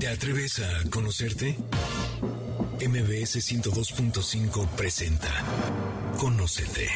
¿Te atreves a conocerte? MBS 102.5 presenta Conócete.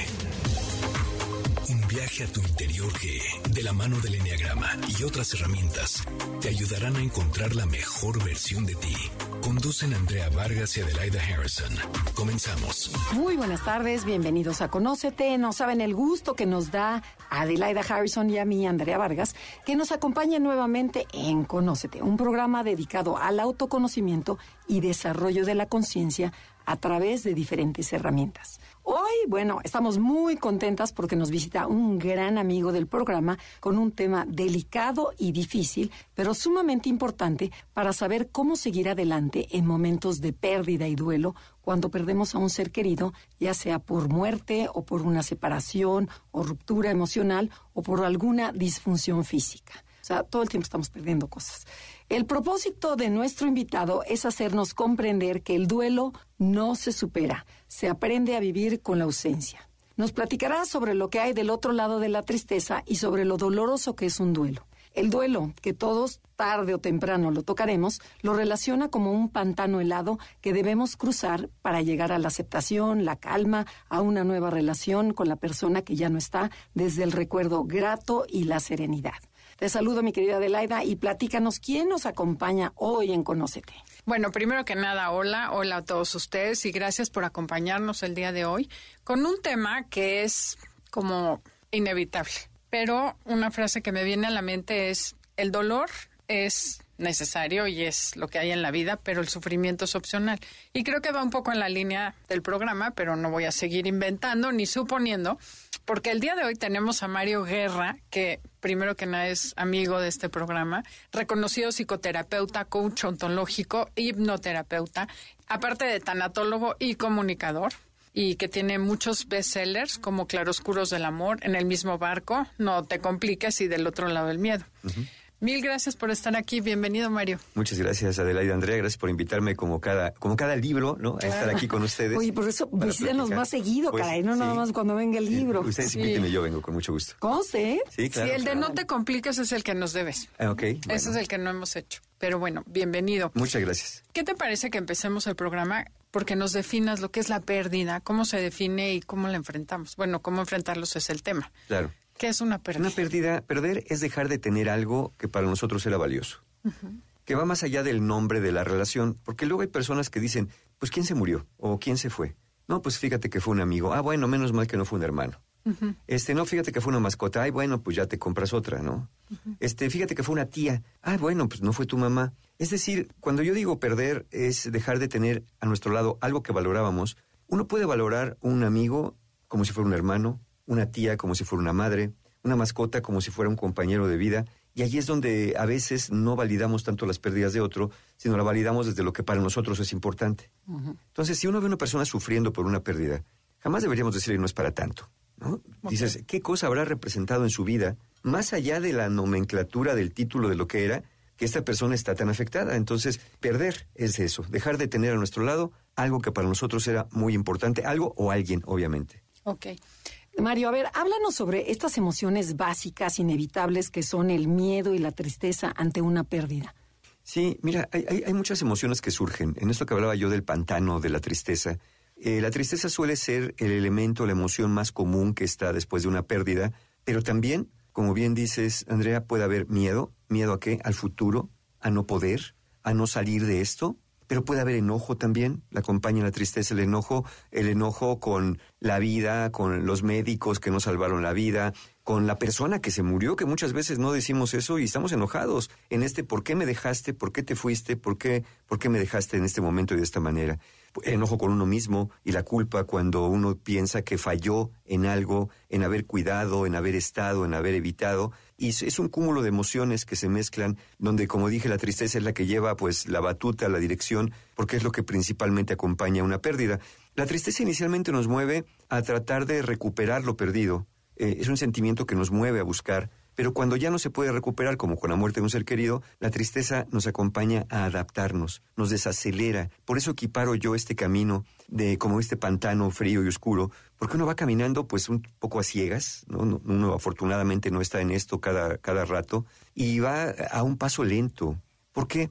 Viaje a tu interior que, de la mano del Enneagrama y otras herramientas, te ayudarán a encontrar la mejor versión de ti. Conducen Andrea Vargas y Adelaida Harrison. Comenzamos. Muy buenas tardes, bienvenidos a Conócete. No saben el gusto que nos da Adelaida Harrison y a mí, Andrea Vargas, que nos acompaña nuevamente en Conócete, un programa dedicado al autoconocimiento y desarrollo de la conciencia a través de diferentes herramientas. Hoy, bueno, estamos muy contentas porque nos visita un gran amigo del programa con un tema delicado y difícil, pero sumamente importante para saber cómo seguir adelante en momentos de pérdida y duelo cuando perdemos a un ser querido, ya sea por muerte o por una separación o ruptura emocional o por alguna disfunción física. O sea, todo el tiempo estamos perdiendo cosas. El propósito de nuestro invitado es hacernos comprender que el duelo no se supera, se aprende a vivir con la ausencia. Nos platicará sobre lo que hay del otro lado de la tristeza y sobre lo doloroso que es un duelo. El duelo, que todos tarde o temprano lo tocaremos, lo relaciona como un pantano helado que debemos cruzar para llegar a la aceptación, la calma, a una nueva relación con la persona que ya no está, desde el recuerdo grato y la serenidad. Te saludo, mi querida Adelaida, y platícanos quién nos acompaña hoy en Conócete. Bueno, primero que nada, hola, hola a todos ustedes y gracias por acompañarnos el día de hoy con un tema que es como inevitable. Pero una frase que me viene a la mente es, el dolor es necesario y es lo que hay en la vida, pero el sufrimiento es opcional. Y creo que va un poco en la línea del programa, pero no voy a seguir inventando ni suponiendo, porque el día de hoy tenemos a Mario Guerra, que primero que nada es amigo de este programa, reconocido psicoterapeuta, coach ontológico, hipnoterapeuta, aparte de tanatólogo y comunicador y que tiene muchos bestsellers como Claroscuros del Amor, En el mismo barco, No te compliques y Del otro lado del miedo. Mil gracias por estar aquí. Bienvenido, Mario. Muchas gracias, Adelaida Andrea. Gracias por invitarme como cada, como cada libro, ¿no? A estar aquí con ustedes. Oye, por eso visítenos más seguido, Pues, caray, no nada sí. más cuando venga el libro. Ustedes Sí. invítenme, yo vengo con mucho gusto. Conste, ¿eh? Sí, claro. sí, el de. No te compliques es el que nos debes. Ah, ok. Ese bueno. es el que no hemos hecho. Pero bueno, bienvenido. Muchas gracias. ¿Qué te parece que empecemos el programa porque nos definas lo que es la pérdida, cómo se define y cómo la enfrentamos? Bueno, cómo enfrentarlos es el tema. Claro. ¿Qué es una pérdida? Una pérdida, perder es dejar de tener algo que para nosotros era valioso. Que va más allá del nombre de la relación, porque luego hay personas que dicen, pues ¿quién se murió? ¿O quién se fue? No, pues fíjate que fue un amigo. Ah, bueno, menos mal que no fue un hermano. Este, no, fíjate que fue una mascota. Ay, bueno, pues ya te compras otra, ¿no? Este, fíjate que fue una tía. Ah, bueno, pues no fue tu mamá. Es decir, cuando yo digo perder es dejar de tener a nuestro lado algo que valorábamos. Uno puede valorar un amigo como si fuera un hermano, una tía como si fuera una madre, una mascota como si fuera un compañero de vida. Y allí es donde a veces no validamos tanto las pérdidas de otro, sino la validamos desde lo que para nosotros es importante. Entonces, si uno ve a una persona sufriendo por una pérdida, jamás deberíamos decirle no es para tanto. ¿no? Dices, ¿qué cosa habrá representado en su vida, más allá de la nomenclatura del título de lo que era, que esta persona está tan afectada? Entonces, perder es eso, dejar de tener a nuestro lado algo que para nosotros era muy importante, algo o alguien, obviamente. Ok. Mario, a ver, háblanos sobre estas emociones básicas, inevitables, que son el miedo y la tristeza ante una pérdida. Sí, mira, hay, hay- hay muchas emociones que surgen. En esto que hablaba yo del pantano, de la tristeza, eh, la tristeza suele ser el elemento, la emoción más común que está después de una pérdida, pero también, como bien dices, Andrea, puede haber miedo. ¿Miedo a qué? Al futuro, a no poder, a no salir de esto. Pero puede haber enojo también, la acompaña la tristeza, el enojo, el enojo con la vida, con los médicos que nos salvaron la vida, con la persona que se murió, que muchas veces no decimos eso y estamos enojados en este ¿por qué me dejaste? ¿Por qué te fuiste? ¿Por qué, por qué me dejaste en este momento y de esta manera? Enojo con uno mismo y la culpa cuando uno piensa que falló en algo, en haber cuidado, en haber estado, en haber evitado. Y es- un cúmulo de emociones que se mezclan, donde, como dije, la tristeza es la que lleva pues la batuta, la dirección, porque es lo que principalmente acompaña una pérdida. La tristeza inicialmente nos mueve a tratar de recuperar lo perdido. Eh, es un sentimiento que nos mueve a buscar Pero cuando ya no se puede recuperar, como con la muerte de un ser querido, la tristeza nos acompaña a adaptarnos, nos desacelera. Por eso equiparo yo este camino de como este pantano frío y oscuro, porque uno va caminando pues un poco a ciegas, ¿no? No- uno afortunadamente no está en esto cada, cada rato, y va a un paso lento. ¿Por qué?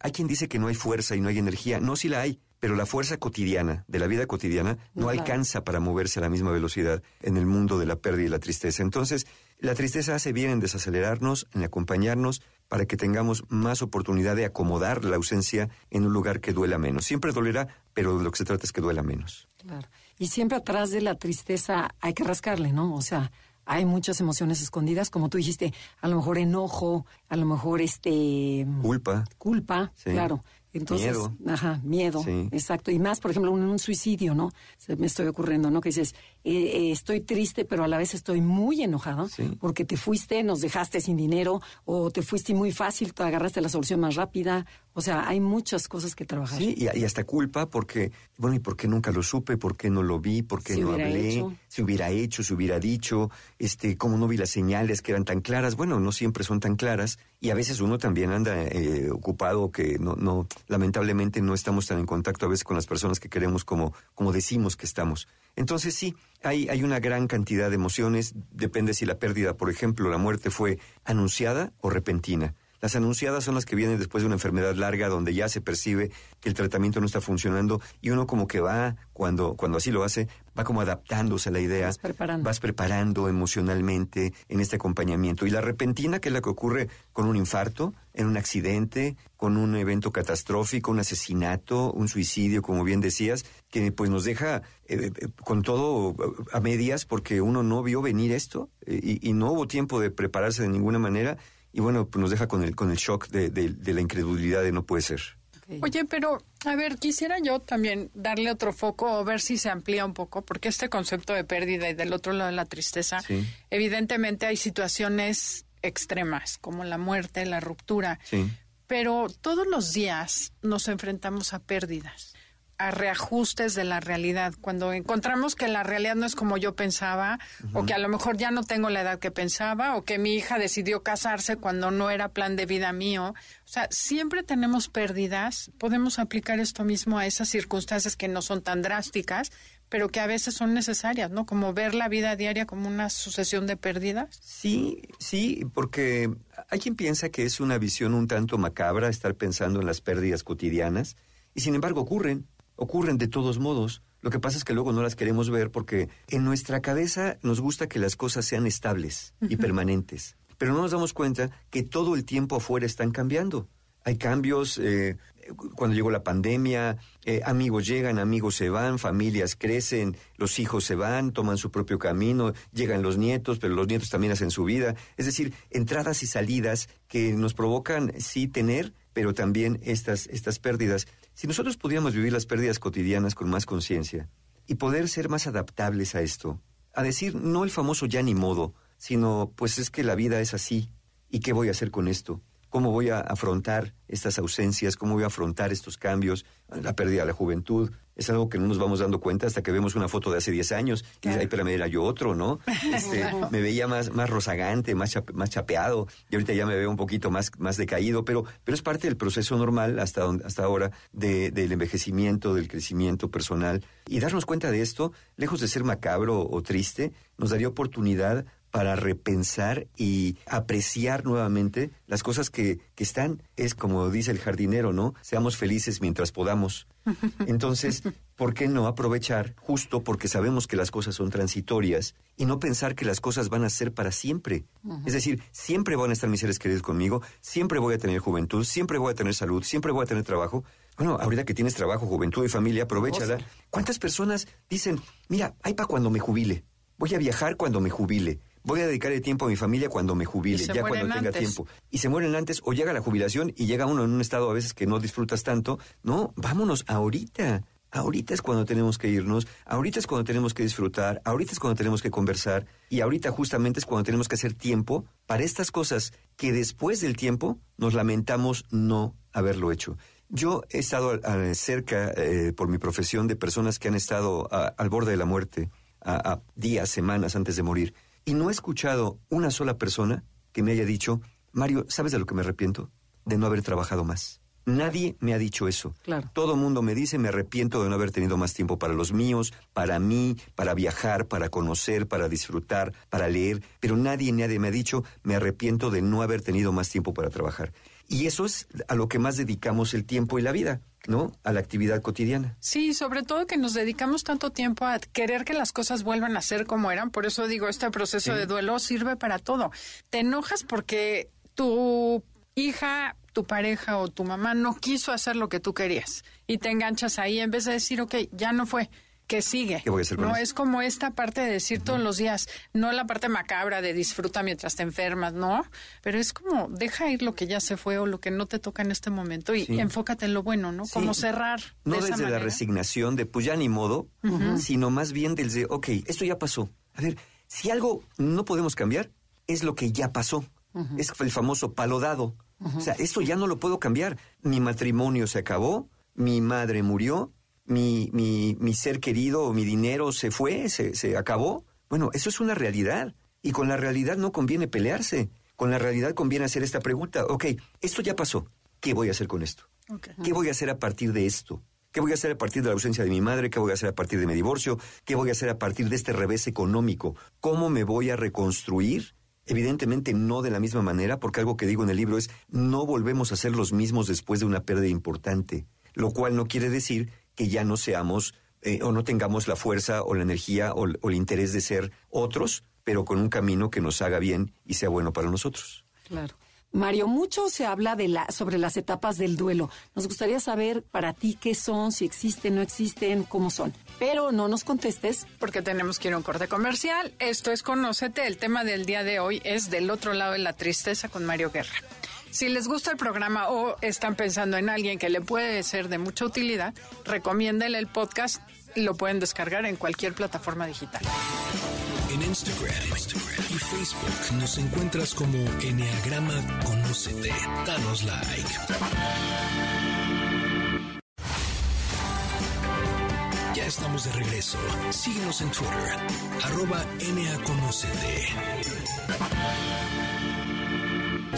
hay quien dice que no hay fuerza y no hay energía. No, sí la hay, pero la fuerza cotidiana, de la vida cotidiana, no alcanza para moverse a la misma velocidad en el mundo de la pérdida y la tristeza. Entonces, la tristeza hace bien en desacelerarnos, en acompañarnos, para que tengamos más oportunidad de acomodar la ausencia en un lugar que duela menos. Siempre dolerá, pero de lo que se trata es que duela menos. Claro. Y siempre atrás de la tristeza hay que rascarle, ¿no? O sea, hay muchas emociones escondidas, como tú dijiste, a lo mejor enojo, a lo mejor este... Culpa. Culpa, claro. Entonces, miedo. Ajá, miedo, exacto. Y más, por ejemplo, un, un, suicidio, ¿no? Se me estoy ocurriendo, ¿no? Que dices, eh, estoy triste, pero a la vez estoy muy enojado porque te fuiste, nos dejaste sin dinero, o te fuiste muy fácil, te agarraste la solución más rápida, o sea, hay muchas cosas que trabajar. Sí, y, hasta culpa porque, bueno, ¿y por qué nunca lo supe? ¿Por qué no lo vi? ¿Por qué no hablé? Hecho. Si hubiera hecho, si hubiera dicho, este, cómo no vi las señales que eran tan claras. Bueno, no siempre son tan claras y a veces uno también anda eh, ocupado que no, no, lamentablemente no estamos tan en contacto a veces con las personas que queremos como, como decimos que estamos. Entonces sí, hay, hay una gran cantidad de emociones, depende si la pérdida, por ejemplo, la muerte fue anunciada o repentina. Las anunciadas son las que vienen después de una enfermedad larga donde ya se percibe que el tratamiento no está funcionando y uno como que va, cuando, cuando así lo hace, va como adaptándose a la idea. Vas preparando. Vas preparando emocionalmente en este acompañamiento. Y la repentina, que es la que ocurre con un infarto, en un accidente, con un evento catastrófico, un asesinato, un suicidio, como bien decías, que pues nos deja eh, eh, con todo a medias porque uno no vio venir esto eh, y, y no hubo tiempo de prepararse de ninguna manera y bueno, pues nos deja con el, con el shock de, de, de la incredulidad de no puede ser. Okay. Oye, pero a ver, quisiera yo también darle otro foco o ver si se amplía un poco, porque este concepto de pérdida y del otro lado de la tristeza, sí. evidentemente hay situaciones extremas, como la muerte, la ruptura, Sí. pero todos los días nos enfrentamos a pérdidas a reajustes de la realidad. Cuando encontramos que la realidad no es como yo pensaba, uh -huh. o que a lo mejor ya no tengo la edad que pensaba, o que mi hija decidió casarse cuando no era plan de vida mío. O sea, siempre tenemos pérdidas. Podemos aplicar esto mismo a esas circunstancias que no son tan drásticas, pero que a veces son necesarias, ¿no? Como ver la vida diaria como una sucesión de pérdidas. Sí, sí, porque hay quien piensa que es una visión un tanto macabra estar pensando en las pérdidas cotidianas, y sin embargo ocurren ocurren de todos modos. Lo que pasa es que luego no las queremos ver porque en nuestra cabeza nos gusta que las cosas sean estables uh -huh. y permanentes. Pero no nos damos cuenta que todo el tiempo afuera están cambiando. Hay cambios, eh, cuando llegó la pandemia, eh, amigos llegan, amigos se van, familias crecen, los hijos se van, toman su propio camino, llegan los nietos, pero los nietos también hacen su vida. Es decir, entradas y salidas que nos provocan, sí, tener, pero también estas, estas pérdidas. Si nosotros pudiéramos vivir las pérdidas cotidianas con más conciencia y poder ser más adaptables a esto, a decir no el famoso ya ni modo, sino pues es que la vida es así, ¿y qué voy a hacer con esto? ¿Cómo voy a afrontar estas ausencias? ¿Cómo voy a afrontar estos cambios? La pérdida de la juventud. Es algo que no nos vamos dando cuenta hasta que vemos una foto de hace 10 años. Y claro. ay, espérame, era yo otro, ¿no? Este, me veía más, más rozagante, más, más chapeado. Y ahorita ya me veo un poquito más, más decaído. Pero, pero es parte del proceso normal hasta, donde, hasta ahora de, del envejecimiento, del crecimiento personal. Y darnos cuenta de esto, lejos de ser macabro o triste, nos daría oportunidad para repensar y apreciar nuevamente las cosas que, que, están. Es como dice el jardinero, ¿no? Seamos felices mientras podamos. Entonces, ¿por qué no aprovechar justo porque sabemos que las cosas son transitorias y no pensar que las cosas van a ser para siempre? Uh -huh. Es decir, siempre van a estar mis seres queridos conmigo, siempre voy a tener juventud, siempre voy a tener salud, siempre voy a tener trabajo. Bueno, ahorita que tienes trabajo, juventud y familia, aprovechala. ¿Cuántas personas dicen, mira, hay para cuando me jubile? Voy a viajar cuando me jubile voy a dedicar el tiempo a mi familia cuando me jubile, ya cuando tenga antes. tiempo. Y se mueren antes o llega la jubilación y llega uno en un estado a veces que no disfrutas tanto. No, vámonos ahorita. Ahorita es cuando tenemos que irnos, ahorita es cuando tenemos que disfrutar, ahorita es cuando tenemos que conversar y ahorita justamente es cuando tenemos que hacer tiempo para estas cosas que después del tiempo nos lamentamos no haberlo hecho. Yo he estado cerca eh, por mi profesión de personas que han estado a, al borde de la muerte, a días, semanas antes de morir. Y no he escuchado una sola persona que me haya dicho, Mario, ¿sabes de lo que me arrepiento? De no haber trabajado más. Nadie me ha dicho eso. Claro. Todo el mundo me dice, me arrepiento de no haber tenido más tiempo para los míos, para mí, para viajar, para conocer, para disfrutar, para leer, pero nadie, nadie me ha dicho, me arrepiento de no haber tenido más tiempo para trabajar. Y eso es a lo que más dedicamos el tiempo y la vida, ¿no? A la actividad cotidiana. Sí, sobre todo que nos dedicamos tanto tiempo a querer que las cosas vuelvan a ser como eran. Por eso digo, este proceso de duelo sirve para todo. Te enojas porque tu hija, tu pareja o tu mamá no quiso hacer lo que tú querías y te enganchas ahí en vez de decir, ok, ya no fue. Que sigue? ¿Qué voy a hacer con no eso? es como esta parte de decir todos los días, no la parte macabra de disfruta mientras te enfermas, no, pero es como deja ir lo que ya se fue o lo que no te toca en este momento y Sí. enfócate en lo bueno, ¿no? Sí. Como cerrar. No de esa desde la resignación de pues ya ni modo, sino más bien desde, ok, esto ya pasó. A ver, si algo no podemos cambiar, es lo que ya pasó. Es el famoso palo dado. O sea, esto ya no lo puedo cambiar. Mi matrimonio se acabó, mi madre murió, mi, mi, mi ser querido o mi dinero se fue, se, se acabó. Bueno, eso es una realidad. Y con la realidad no conviene pelearse. Con la realidad conviene hacer esta pregunta. Ok, esto ya pasó. ¿Qué voy a hacer con esto? ¿Qué voy a hacer a partir de esto? ¿Qué voy a hacer a partir de la ausencia de mi madre? ¿Qué voy a hacer a partir de mi divorcio? ¿Qué voy a hacer a partir de este revés económico? ¿Cómo me voy a reconstruir? Evidentemente no de la misma manera, porque algo que digo en el libro es no volvemos a ser los mismos después de una pérdida importante, lo cual no quiere decir que ya no seamos eh, o no tengamos la fuerza o la energía o, o el interés de ser otros, pero con un camino que nos haga bien y sea bueno para nosotros. Claro. Mario, mucho se habla de la, sobre las etapas del duelo. Nos gustaría saber para ti qué son, si existen, no existen, cómo son. Pero no nos contestes. porque tenemos que ir a un corte comercial. Esto es Conócete. El tema del día de hoy es Del otro lado de la tristeza con Mario Guerra. Si les gusta el programa o están pensando en alguien que le puede ser de mucha utilidad, recomiéndele el podcast. Lo pueden descargar en cualquier plataforma digital. En Instagram, y Facebook nos encuentras como Enneagrama Conócete. Danos like. Ya estamos de regreso. Síguenos en Twitter, arroba NAConócete.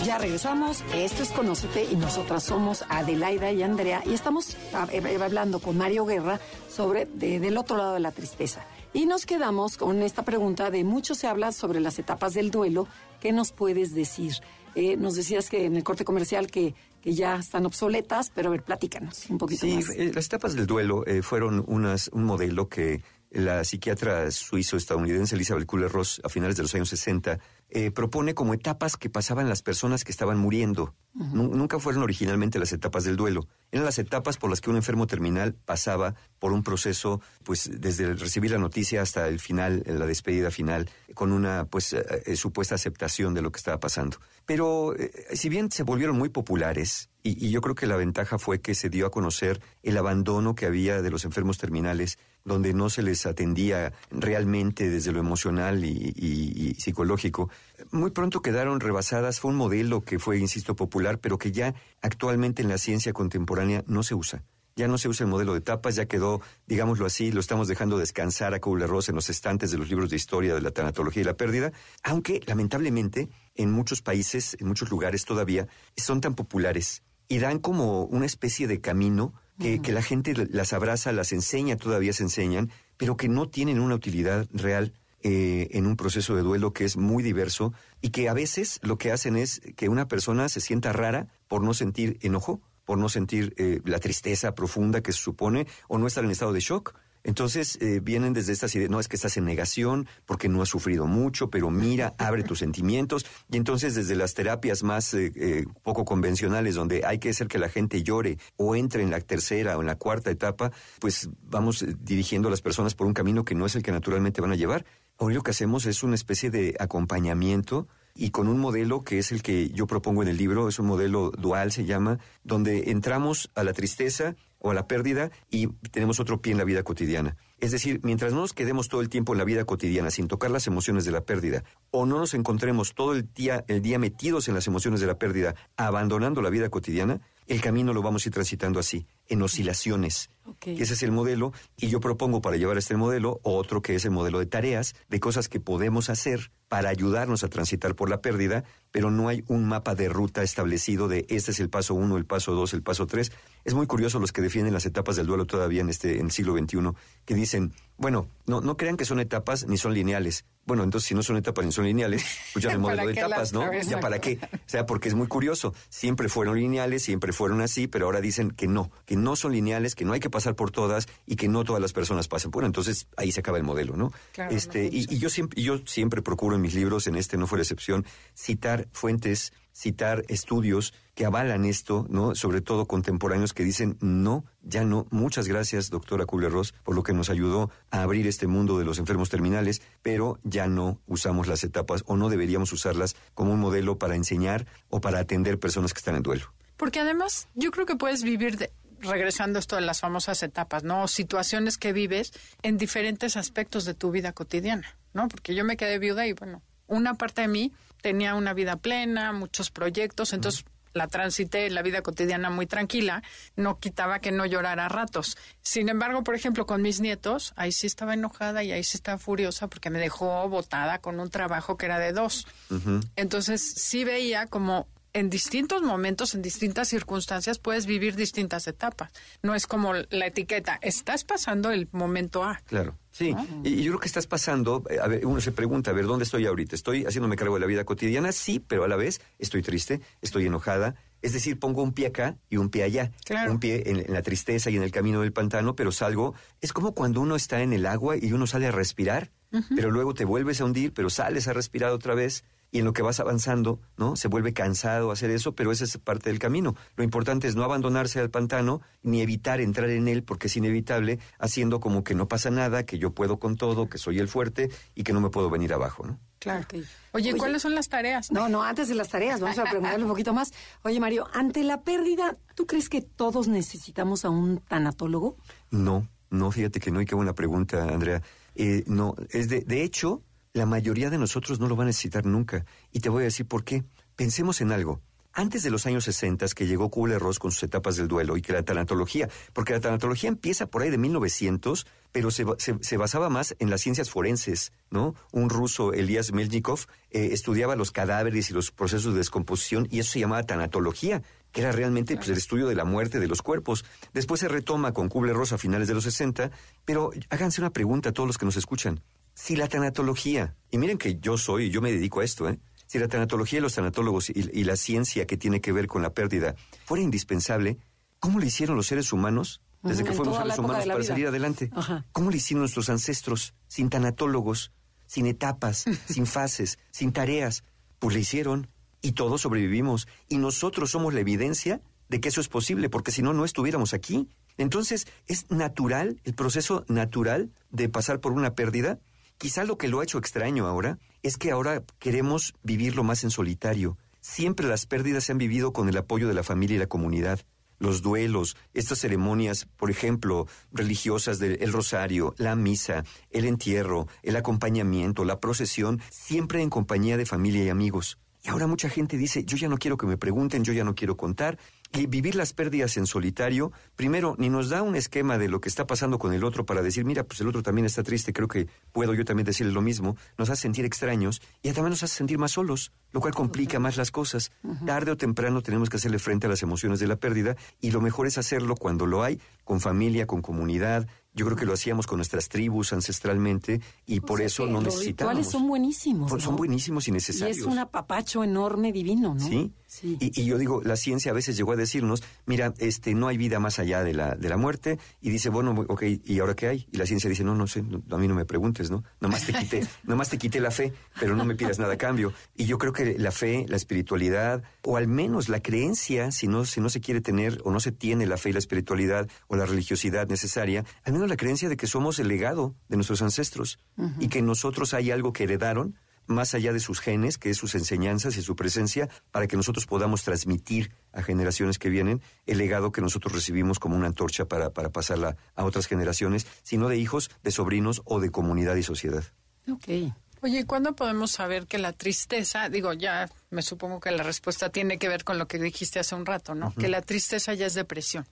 Ya regresamos. Esto es Conócete y nosotras somos Adelaida y Andrea y estamos ah, eh, hablando con Mario Guerra sobre de- del otro lado de la tristeza. Y nos quedamos con esta pregunta de mucho se habla sobre las etapas del duelo. ¿Qué nos puedes decir? Eh, nos decías que en el corte comercial que, que ya están obsoletas, pero a ver, platícanos un poquito Sí, más. eh, las etapas del duelo eh, fueron unas, un modelo que la psiquiatra suizo-estadounidense Elizabeth Kubler-Ross a finales de los años 60 eh, propone como etapas que pasaban las personas que estaban muriendo. Nu- Nunca fueron originalmente las etapas del duelo. Eran las etapas por las que un enfermo terminal pasaba por un proceso, pues desde el recibir la noticia hasta el final, la despedida final, con una pues eh, eh, supuesta aceptación de lo que estaba pasando. Pero eh, si bien se volvieron muy populares, y, yo creo que la ventaja fue que se dio a conocer el abandono que había de los enfermos terminales, donde no se les atendía realmente desde lo emocional y, psicológico. Muy pronto quedaron rebasadas. Fue un modelo que fue, insisto, popular, pero que ya actualmente en la ciencia contemporánea no se usa. Ya no se usa el modelo de etapas, ya quedó, digámoslo así, lo estamos dejando descansar a Kubler-Ross en los estantes de los libros de historia de la tanatología y la pérdida, aunque lamentablemente en muchos países, en muchos lugares todavía, son tan populares y dan como una especie de camino que, que la gente las abraza, las enseña, todavía se enseñan, pero que no tienen una utilidad real eh, en un proceso de duelo que es muy diverso y que a veces lo que hacen es que una persona se sienta rara por no sentir enojo, por no sentir eh, la tristeza profunda que se supone o no estar en estado de shock. Entonces eh, vienen desde estas ideas, no es que estás en negación porque no has sufrido mucho, pero mira, abre tus sentimientos. Y entonces desde las terapias más eh, eh, poco convencionales, donde hay que hacer que la gente llore o entre en la tercera o en la cuarta etapa, pues vamos eh, dirigiendo a las personas por un camino que no es el que naturalmente van a llevar. Hoy lo que hacemos es una especie de acompañamiento y con un modelo que es el que yo propongo en el libro, es un modelo dual, se llama, donde entramos a la tristeza o a la pérdida y tenemos otro pie en la vida cotidiana. Es decir, mientras no nos quedemos todo el tiempo en la vida cotidiana sin tocar las emociones de la pérdida, o no nos encontremos todo el día, el día metidos en las emociones de la pérdida, abandonando la vida cotidiana, el camino lo vamos a ir transitando así, en oscilaciones. Ok. Ese es el modelo y yo propongo para llevar este modelo otro que es el modelo de tareas, de cosas que podemos hacer para ayudarnos a transitar por la pérdida, pero no hay un mapa de ruta establecido de este es el paso uno, el paso dos, el paso tres. Es muy curioso los que defienden las etapas del duelo todavía en este en el siglo XXI, que dicen, bueno, no, no crean que son etapas ni son lineales. Bueno, entonces si no son etapas ni son lineales, pues ya ¿Para modelo de etapas, ¿no? Ya para qué. O sea, porque es muy curioso. Siempre fueron lineales, siempre fueron así, pero ahora dicen que no, que no son lineales, que no hay que pasar por todas y que no todas las personas pasan. Bueno, entonces ahí se acaba el modelo, ¿no? Claro, este, no y, y yo siempre, y yo siempre procuro en mis libros, en este no fue la excepción, citar fuentes, citar estudios que avalan esto, ¿no? Sobre todo contemporáneos que dicen no, ya no. Muchas gracias, doctora Kubler-Ross, por lo que nos ayudó a abrir este mundo de los enfermos terminales, pero ya no usamos las etapas o no deberíamos usarlas como un modelo para enseñar o para atender personas que están en duelo. Porque además yo creo que puedes vivir de- regresando esto de las famosas etapas, ¿no? Situaciones que vives en diferentes aspectos de tu vida cotidiana, ¿no? Porque yo me quedé viuda y bueno, una parte de mí tenía una vida plena, muchos proyectos, entonces la transité la vida cotidiana muy tranquila, no quitaba que no llorara a ratos. Sin embargo, por ejemplo, con mis nietos, ahí sí estaba enojada y ahí sí estaba furiosa porque me dejó botada con un trabajo que era de dos. Entonces sí veía como en distintos momentos, en distintas circunstancias, puedes vivir distintas etapas. No es como la etiqueta, estás pasando el momento A. Claro. Sí, y y yo creo que estás pasando, eh, a ver, uno se pregunta, a ver, ¿dónde estoy ahorita? ¿Estoy haciéndome cargo de la vida cotidiana? Sí, pero a la vez estoy triste, estoy enojada. Es decir, pongo un pie acá y un pie allá. Claro. Un pie en, en la tristeza y en el camino del pantano, pero salgo. Es como cuando uno está en el agua y uno sale a respirar, pero luego te vuelves a hundir, pero sales a respirar otra vez. Y en lo que vas avanzando, ¿no? Se vuelve cansado hacer eso, pero esa es parte del camino. Lo importante es no abandonarse al pantano ni evitar entrar en él porque es inevitable, haciendo como que no pasa nada, que yo puedo con todo, que soy el fuerte y que no me puedo venir abajo, ¿no? Claro. Ok. Oye, Oye. ¿cuáles son las tareas? No, no, antes de las tareas, vamos a preguntarle un poquito más. Oye, Mario, ante la pérdida, ¿tú crees que todos necesitamos a un tanatólogo? No, no, fíjate que no, y qué buena pregunta, Andrea. Eh, no, es de, de hecho, la mayoría de nosotros no lo va a necesitar nunca. Y te voy a decir por qué. Pensemos en algo. Antes de los años 60, que llegó Kubler-Ross con sus etapas del duelo y que la tanatología, porque la tanatología empieza por ahí de 1900, pero se, se basaba más en las ciencias forenses, ¿no? Un ruso, Elías Melnikov, eh, estudiaba los cadáveres y los procesos de descomposición y eso se llamaba tanatología, que era realmente pues, el estudio de la muerte de los cuerpos. Después se retoma con Kubler-Ross a finales de los 60, pero háganse una pregunta a todos los que nos escuchan. Si la tanatología, y miren que yo soy, yo me dedico a esto, ¿eh? Si la tanatología y los tanatólogos y, y la ciencia que tiene que ver con la pérdida fuera indispensable, ¿cómo lo hicieron los seres humanos desde que fuimos seres humanos para vida. salir adelante? Ajá. ¿Cómo lo hicieron nuestros ancestros sin tanatólogos, sin etapas, sin fases, sin tareas? Pues lo hicieron y todos sobrevivimos y nosotros somos la evidencia de que eso es posible, porque si no, no estuviéramos aquí. Entonces, es natural, el proceso natural de pasar por una pérdida. Quizá lo que lo ha hecho extraño ahora es que ahora queremos vivirlo más en solitario. Siempre las pérdidas se han vivido con el apoyo de la familia y la comunidad. Los duelos, estas ceremonias, por ejemplo, religiosas del el rosario, la misa, el entierro, el acompañamiento, la procesión, siempre en compañía de familia y amigos. Y ahora mucha gente dice, yo ya no quiero que me pregunten, yo ya no quiero contar. Y vivir las pérdidas en solitario, primero, ni nos da un esquema de lo que está pasando con el otro para decir, mira, pues el otro también está triste, creo que puedo yo también decirle lo mismo, nos hace sentir extraños y también nos hace sentir más solos, lo cual complica más las cosas. Tarde o temprano tenemos que hacerle frente a las emociones de la pérdida y lo mejor es hacerlo cuando lo hay, con familia, con comunidad. Yo creo que lo hacíamos con nuestras tribus ancestralmente y por sea eso no los necesitábamos. rituales son buenísimos. Son- buenísimos y Y necesarios. es un apapacho enorme, divino, ¿no? Sí. Sí. Y, y yo digo, la ciencia a veces llegó a decirnos, mira, este, no hay vida más allá de la, de la muerte, y dice, bueno, ok, ¿y ahora qué hay? Y la ciencia dice, no, no sé, no, a mí no me preguntes, ¿no? Nomás te quité, nomás te quité la fe, pero no me pidas nada a cambio. Y yo creo que la fe, la espiritualidad, o al menos la creencia, si no, si no se quiere tener o no se tiene la fe y la espiritualidad o la religiosidad necesaria, al menos la creencia de que somos el legado de nuestros ancestros y que en nosotros hay algo que heredaron más allá de sus genes, que es sus enseñanzas y su presencia, para que nosotros podamos transmitir a generaciones que vienen el legado que nosotros recibimos como una antorcha para, para pasarla a otras generaciones, sino de hijos, de sobrinos o de comunidad y sociedad. Ok. Oye, ¿y cuándo podemos saber que la tristeza, digo, ya me supongo que la respuesta tiene que ver con lo que dijiste hace un rato, ¿no? Que la tristeza ya es depresión.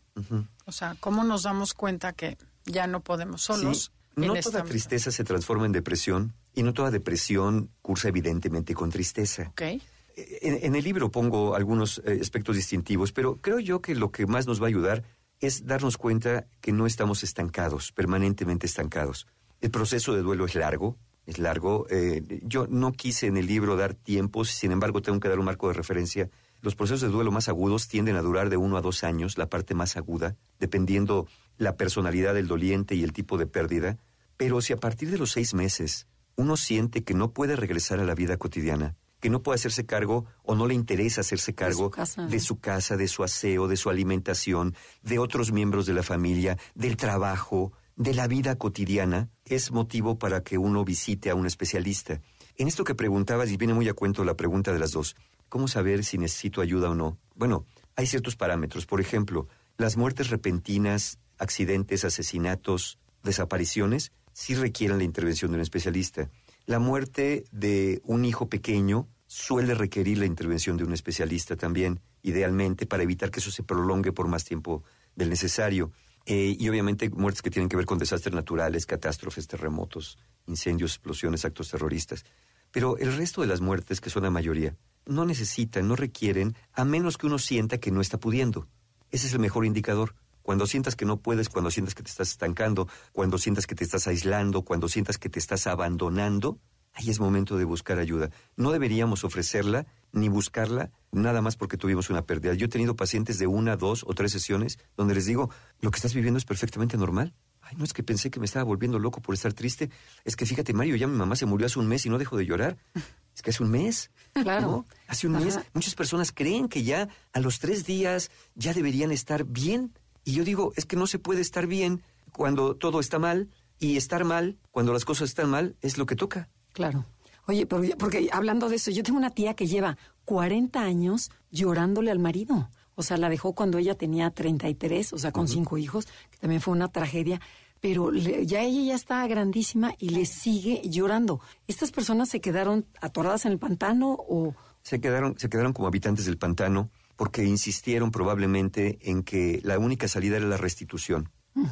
O sea, ¿cómo nos damos cuenta que ya no podemos solos? No toda tristeza se transforma en depresión y no toda depresión cursa evidentemente con tristeza. Okay. En, el libro pongo algunos eh, aspectos distintivos, pero creo yo que lo que más nos va a ayudar es darnos cuenta que no estamos estancados, permanentemente estancados. El proceso de duelo es largo, es largo. Eh, yo no quise en el libro dar tiempos, sin embargo tengo que dar un marco de referencia. Los procesos de duelo más agudos tienden a durar de uno a dos años, la parte más aguda, dependiendo la personalidad del doliente y el tipo de pérdida. Pero si a partir de los seis meses uno siente que no puede regresar a la vida cotidiana, que no puede hacerse cargo o no le interesa hacerse cargo de su, casa, de su aseo, de su alimentación, de otros miembros de la familia, del trabajo, de la vida cotidiana, es motivo para que uno visite a un especialista. En esto que preguntabas, y viene muy a cuento la pregunta de las dos, ¿cómo saber si necesito ayuda o no? Bueno, hay ciertos parámetros. Por ejemplo, las muertes repentinas, accidentes, asesinatos, desapariciones, sí requieren la intervención de un especialista. La muerte de un hijo pequeño suele requerir la intervención de un especialista también, idealmente, para evitar que eso se prolongue por más tiempo del necesario. Eh, y obviamente muertes que tienen que ver con desastres naturales, catástrofes, terremotos, incendios, explosiones, actos terroristas. Pero el resto de las muertes, que son la mayoría, no necesitan, no requieren, a menos que uno sienta que no está pudiendo. Ese es el mejor indicador. Cuando sientas que no puedes, cuando sientas que te estás estancando, cuando sientas que te estás aislando, cuando sientas que te estás abandonando, ahí es momento de buscar ayuda. No deberíamos ofrecerla ni buscarla nada más porque tuvimos una pérdida. Yo he tenido pacientes de una, dos o tres sesiones donde les digo, lo que estás viviendo es perfectamente normal. Ay, no es que pensé que me estaba volviendo loco por estar triste. Es que fíjate, Mario, ya mi mamá se murió hace un mes y no dejo de llorar. Es que hace un mes. Claro. Hace un mes. Muchas personas creen que ya a los tres días ya deberían estar bien. Y yo digo, es que no se puede estar bien cuando todo está mal y estar mal cuando las cosas están mal es lo que toca. Claro. Oye, porque hablando de eso, yo tengo una tía que lleva 40 años llorándole al marido. O sea, la dejó cuando ella tenía 33, o sea, con cinco hijos, que también fue una tragedia. Pero ya ella ya está grandísima y le sigue llorando. ¿Estas personas se quedaron atoradas en el pantano o...? Se quedaron, se quedaron como habitantes del pantano porque insistieron probablemente en que la única salida era la restitución,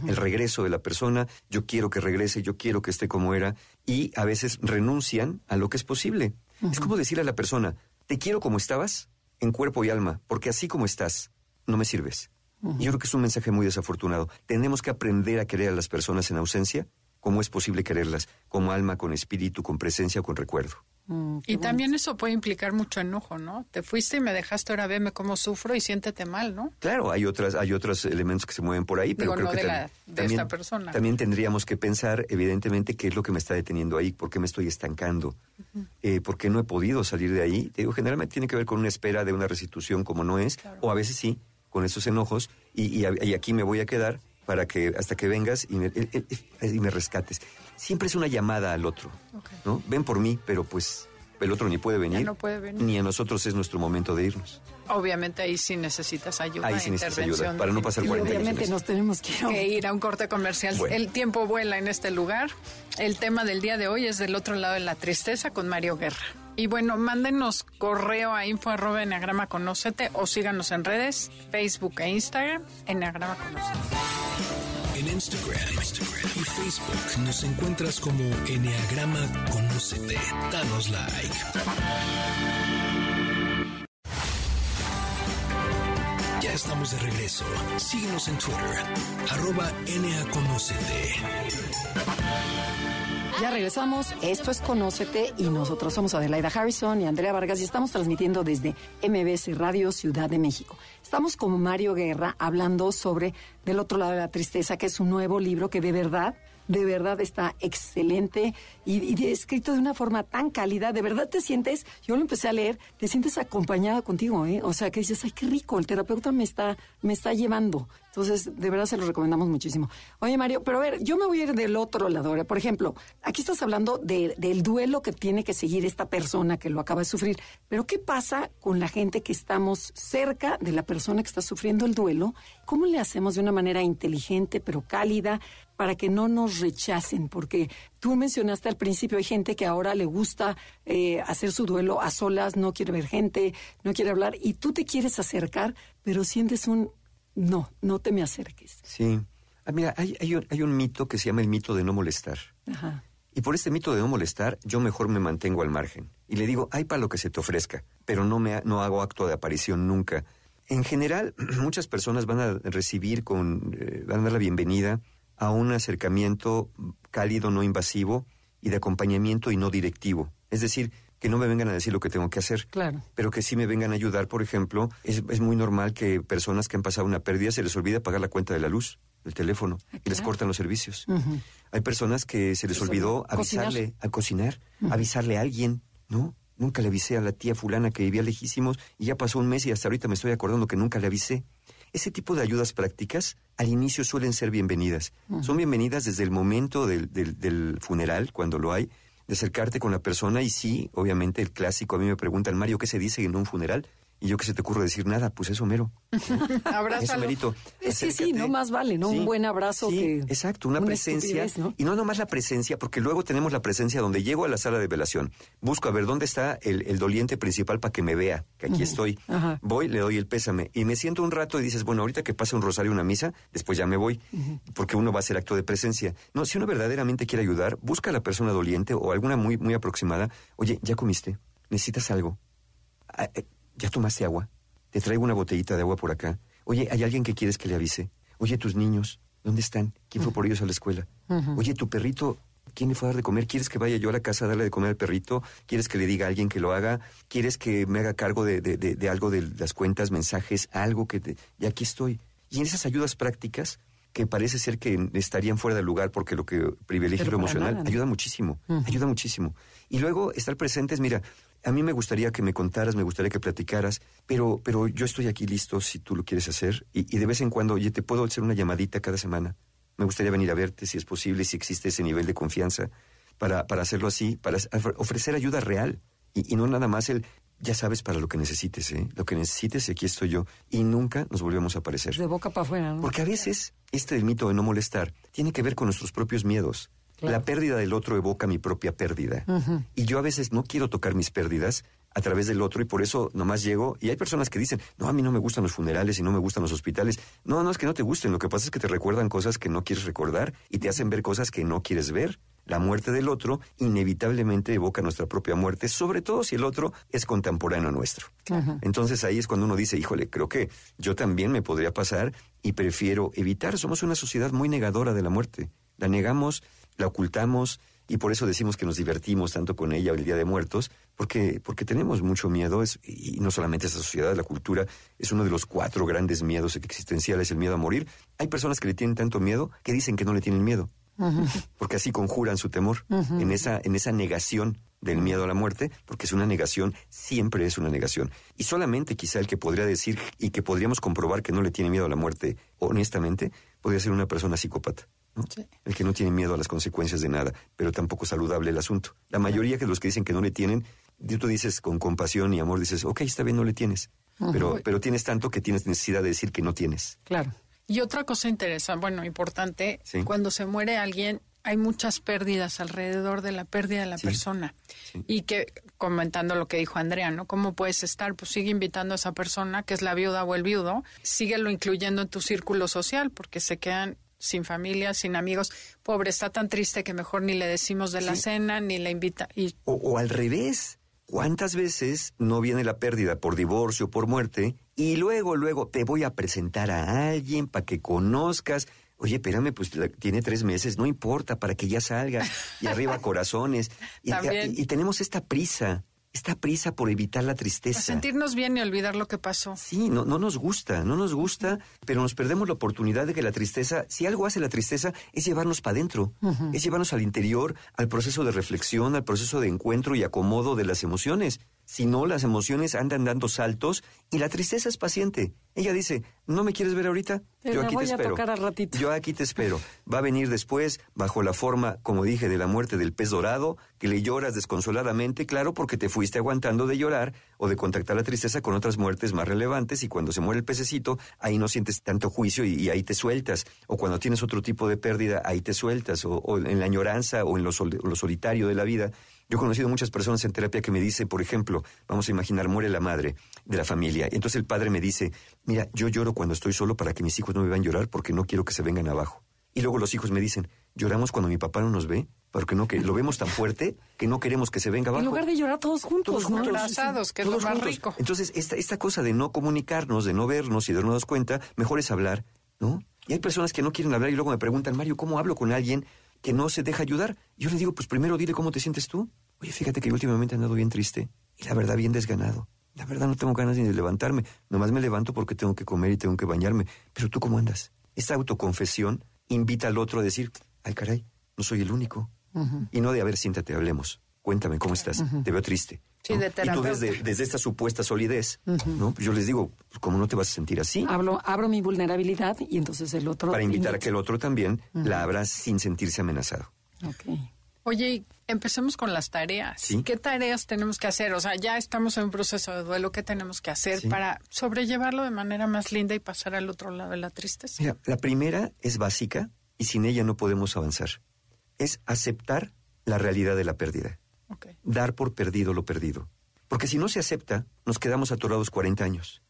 el regreso de la persona, yo quiero que regrese, yo quiero que esté como era, y a veces renuncian a lo que es posible. Es como decirle a la persona, te quiero como estabas, en cuerpo y alma, porque así como estás, no me sirves. Yo creo que es un mensaje muy desafortunado. Tenemos que aprender a querer a las personas en ausencia, como es posible quererlas, como alma, con espíritu, con presencia, con recuerdo. Mm, y también eso puede implicar mucho enojo, ¿no? Te fuiste y me dejaste, ahora veme cómo sufro y siéntete mal, ¿no? Claro, hay otras, hay otros elementos que se mueven por ahí, pero creo que de, también, esta persona. también tendríamos que pensar, evidentemente, qué es lo que me está deteniendo ahí, por qué me estoy estancando, eh, por qué no he podido salir de ahí. Te digo, generalmente tiene que ver con una espera de una restitución como no es, o a veces sí, con esos enojos, y, aquí me voy a quedar para que hasta que vengas y me, y me rescates siempre es una llamada al otro, ¿no? Ven por mí, pero pues el otro ni puede venir, no puede venir, ni a nosotros es nuestro momento de irnos. Obviamente ahí sí necesitas ayuda. Ahí sí necesitas ayuda para no pasar 40 Obviamente nos tenemos que ir, a un corte comercial. El tiempo vuela en este lugar. El tema del día de hoy es del otro lado de la tristeza con Mario Guerra. Y bueno, mándenos correo a info arroba enagrama conocete o síganos en redes, Facebook e Instagram, enagrama conocete. En Instagram, y Facebook nos encuentras como Enneagrama Conócete. Danos like. Ya estamos de regreso. Síguenos en Twitter, arroba Conocete. Ya regresamos. Esto es Conócete y nosotros somos Adelaida Harrison y Andrea Vargas y estamos transmitiendo desde MBC Radio Ciudad de México. Estamos con Mario Guerra hablando sobre Del otro lado de la tristeza, que es un nuevo libro que de verdad de verdad está excelente y, escrito de una forma tan cálida, de verdad te sientes, yo lo empecé a leer, te sientes acompañada contigo, ¿eh? O sea, que dices, ay, qué rico, el terapeuta me está, me está llevando. Entonces, de verdad se lo recomendamos muchísimo. Oye, Mario, pero a ver, yo me voy a ir del otro lado. Por ejemplo, aquí estás hablando del duelo que tiene que seguir esta persona que lo acaba de sufrir. Pero, ¿qué pasa con la gente que estamos cerca de la persona que está sufriendo el duelo? ¿Cómo le hacemos de una manera inteligente, pero cálida, para que no nos rechacen, porque tú mencionaste al principio, hay gente que ahora le gusta eh, hacer su duelo a solas, no quiere ver gente, no quiere hablar, y tú te quieres acercar, pero sientes un, no, no te me acerques. Sí. Ah, mira, hay, hay, un, hay un mito que se llama el mito de no molestar. Ajá. Y por este mito de no molestar, yo mejor me mantengo al margen. Y le digo, hay para lo que se te ofrezca, pero no, me, no hago acto de aparición nunca. En general, muchas personas van a recibir con, eh, van a dar la bienvenida a un acercamiento cálido, no invasivo, y de acompañamiento y no directivo. Es decir, que no me vengan a decir lo que tengo que hacer, Claro. pero que sí me vengan a ayudar. Por ejemplo, es, es muy normal que personas que han pasado una pérdida se les olvida pagar la cuenta de la luz, del teléfono, Ah, y les cortan los servicios. Hay personas que se les olvidó avisarle, al cocinar, avisarle a alguien, ¿no? Nunca le avisé a la tía fulana que vivía lejísimos y ya pasó un mes y hasta ahorita me estoy acordando que nunca le avisé. Ese tipo de ayudas prácticas al inicio suelen ser bienvenidas. Son bienvenidas desde el momento del, del- del funeral, cuando lo hay, de acercarte con la persona y sí, obviamente el clásico, a mí me preguntan, Mario, ¿qué se dice en un funeral? Y yo que se te ocurre decir nada, pues eso mero. Eso Abrázalo. merito. Es que sí, Acércate. no más vale, ¿no? Un buen abrazo Sí, que Exacto, una, presencia. Y no nomás la presencia, porque luego tenemos la presencia donde llego a la sala de velación. Busco a ver dónde está el, el doliente principal para que me vea, que aquí estoy. Ajá. Voy, le doy el pésame. Y me siento un rato y dices, bueno, ahorita que pase un rosario una misa, después ya me voy. Porque uno va a hacer acto de presencia. No, si uno verdaderamente quiere ayudar, busca a la persona doliente o alguna muy, muy aproximada. Oye, ¿ya comiste? ¿Necesitas algo? ¿Ya tomaste agua? Te traigo una botellita de agua por acá. Oye, ¿hay alguien que quieres que le avise? Oye, tus niños, ¿dónde están? ¿Quién fue por ellos a la escuela? Oye, tu perrito, ¿quién le fue a dar de comer? ¿Quieres que vaya yo a la casa a darle de comer al perrito? ¿Quieres que le diga a alguien que lo haga? ¿Quieres que me haga cargo de, de- de- de algo de las cuentas, mensajes, algo que... te- Y aquí estoy. Y en esas ayudas prácticas, que parece ser que estarían fuera de lugar porque lo que privilegia Pero lo emocional, nada, ¿no? ayuda muchísimo, ayuda muchísimo. Y luego estar presentes, mira, a mí me gustaría que me contaras, me gustaría que platicaras, pero, pero yo estoy aquí listo si tú lo quieres hacer. Y, y de vez en cuando, oye, te puedo hacer una llamadita cada semana. Me gustaría venir a verte si es posible, si existe ese nivel de confianza, para, para hacerlo así, para ofre- ofrecer ayuda real. Y, y no nada más el, ya sabes para lo que necesites, ¿eh? Lo que necesites, aquí estoy yo. Y nunca nos volvemos a aparecer. de boca para afuera, ¿no? Porque a veces este mito de no molestar tiene que ver con nuestros propios miedos. Claro. La pérdida del otro evoca mi propia pérdida. Y yo a veces no quiero tocar mis pérdidas a través del otro y por eso nomás llego. Y hay personas que dicen, no, a mí no me gustan los funerales y no me gustan los hospitales. No, no es que no te gusten, lo que pasa es que te recuerdan cosas que no quieres recordar y te hacen ver cosas que no quieres ver. La muerte del otro inevitablemente evoca nuestra propia muerte, sobre todo si el otro es contemporáneo nuestro. Entonces ahí es cuando uno dice, híjole, creo que yo también me podría pasar y prefiero evitar. Somos una sociedad muy negadora de la muerte. La negamos, la ocultamos y por eso decimos que nos divertimos tanto con ella el Día de Muertos, porque, porque tenemos mucho miedo, es, y no solamente esa sociedad, la cultura es uno de los cuatro grandes miedos existenciales, el miedo a morir. Hay personas que le tienen tanto miedo que dicen que no le tienen miedo porque así conjuran su temor en esa en esa negación del miedo a la muerte, porque es una negación, siempre es una negación. Y solamente quizá el que podría decir y que podríamos comprobar que no le tiene miedo a la muerte, honestamente, podría ser una persona psicópata. ¿No? Sí. El que no tiene miedo a las consecuencias de nada, pero tampoco saludable el asunto. La mayoría de los que dicen que no le tienen, tú dices con compasión y amor, dices, ok, está bien, no le tienes. Pero, pero tienes tanto que tienes necesidad de decir que no tienes. Claro. Y otra cosa interesante, bueno, importante, Sí. cuando se muere alguien, hay muchas pérdidas alrededor de la pérdida de la Sí. persona. Sí. Y que, comentando lo que dijo Andrea, ¿no? ¿Cómo puedes estar? Pues sigue invitando a esa persona, que es la viuda o el viudo, síguelo incluyendo en tu círculo social, porque se quedan sin familia, sin amigos. Pobre, está tan triste que mejor ni le decimos de la Sí. cena, ni le invita. Y O, o al revés, ¿cuántas veces no viene la pérdida por divorcio, por muerte, y luego, luego te voy a presentar a alguien para que conozcas? Oye, espérame, pues la- tiene tres meses, no importa, para que ya salga. Y arriba corazones. Y- y tenemos esta prisa, esta prisa por evitar la a tristeza. sentirnos bien y olvidar lo que pasó. Sí, no, no nos gusta, no nos gusta, pero nos perdemos la oportunidad de que la tristeza, si algo hace la tristeza, es llevarnos para adentro, es llevarnos al interior, al proceso de reflexión, al proceso de encuentro y acomodo de las emociones. Si no, las emociones andan dando saltos y la tristeza es paciente. Ella dice, ¿no me quieres ver ahorita? Yo aquí te espero. Yo aquí te espero. Va a venir después, bajo la forma, como dije, de la muerte del pez dorado, que le lloras desconsoladamente, claro, porque te fuiste aguantando de llorar o de contactar la tristeza con otras muertes más relevantes y cuando se muere el pececito, ahí no sientes tanto juicio y, ahí te sueltas. O cuando tienes otro tipo de pérdida, ahí te sueltas. O, en la añoranza o en lo solitario de la vida yo he conocido muchas personas en terapia que me dicen, por ejemplo, vamos a imaginar, muere la madre de la familia. Y entonces el padre me dice, mira, yo lloro cuando estoy solo para que mis hijos no me vean llorar porque no quiero que se vengan abajo. Y luego los hijos me dicen, lloramos cuando mi papá no nos ve porque no que lo vemos tan fuerte que no queremos que se venga abajo. En lugar de llorar todos juntos, todos juntos, abrazados, que es lo más rico. Entonces, esta, esta cosa de no comunicarnos, de no vernos y de darnos cuenta, mejor es hablar, ¿no? Y hay personas que no quieren hablar y luego me preguntan, Mario, ¿cómo hablo con alguien que no se deja ayudar? Yo les digo, pues primero dile cómo te sientes tú. Oye, fíjate que últimamente he andado bien triste y la verdad bien desganado. La verdad no tengo ganas ni de levantarme. Nomás me levanto porque tengo que comer y tengo que bañarme. Pero tú cómo andas? Esta autoconfesión invita al otro a decir, ay caray, no soy el único. Y no de, a ver, siéntate, hablemos. Cuéntame, ¿cómo estás? Te veo triste. Sí, de y tú desde, desde, esta supuesta solidez, ¿no? Yo les digo, ¿cómo no te vas a sentir así? Hablo, abro mi vulnerabilidad y entonces el otro... Para invitar a que el otro también la abra sin sentirse amenazado. Ok. Oye, empecemos con las tareas. ¿Qué tareas tenemos que hacer? O sea, ya estamos en un proceso de duelo. ¿Qué tenemos que hacer para sobrellevarlo de manera más linda y pasar al otro lado de la tristeza? Mira, la primera es básica y sin ella no podemos avanzar. Es aceptar la realidad de la pérdida. Dar por perdido lo perdido. Porque si no se acepta, nos quedamos atorados 40 años.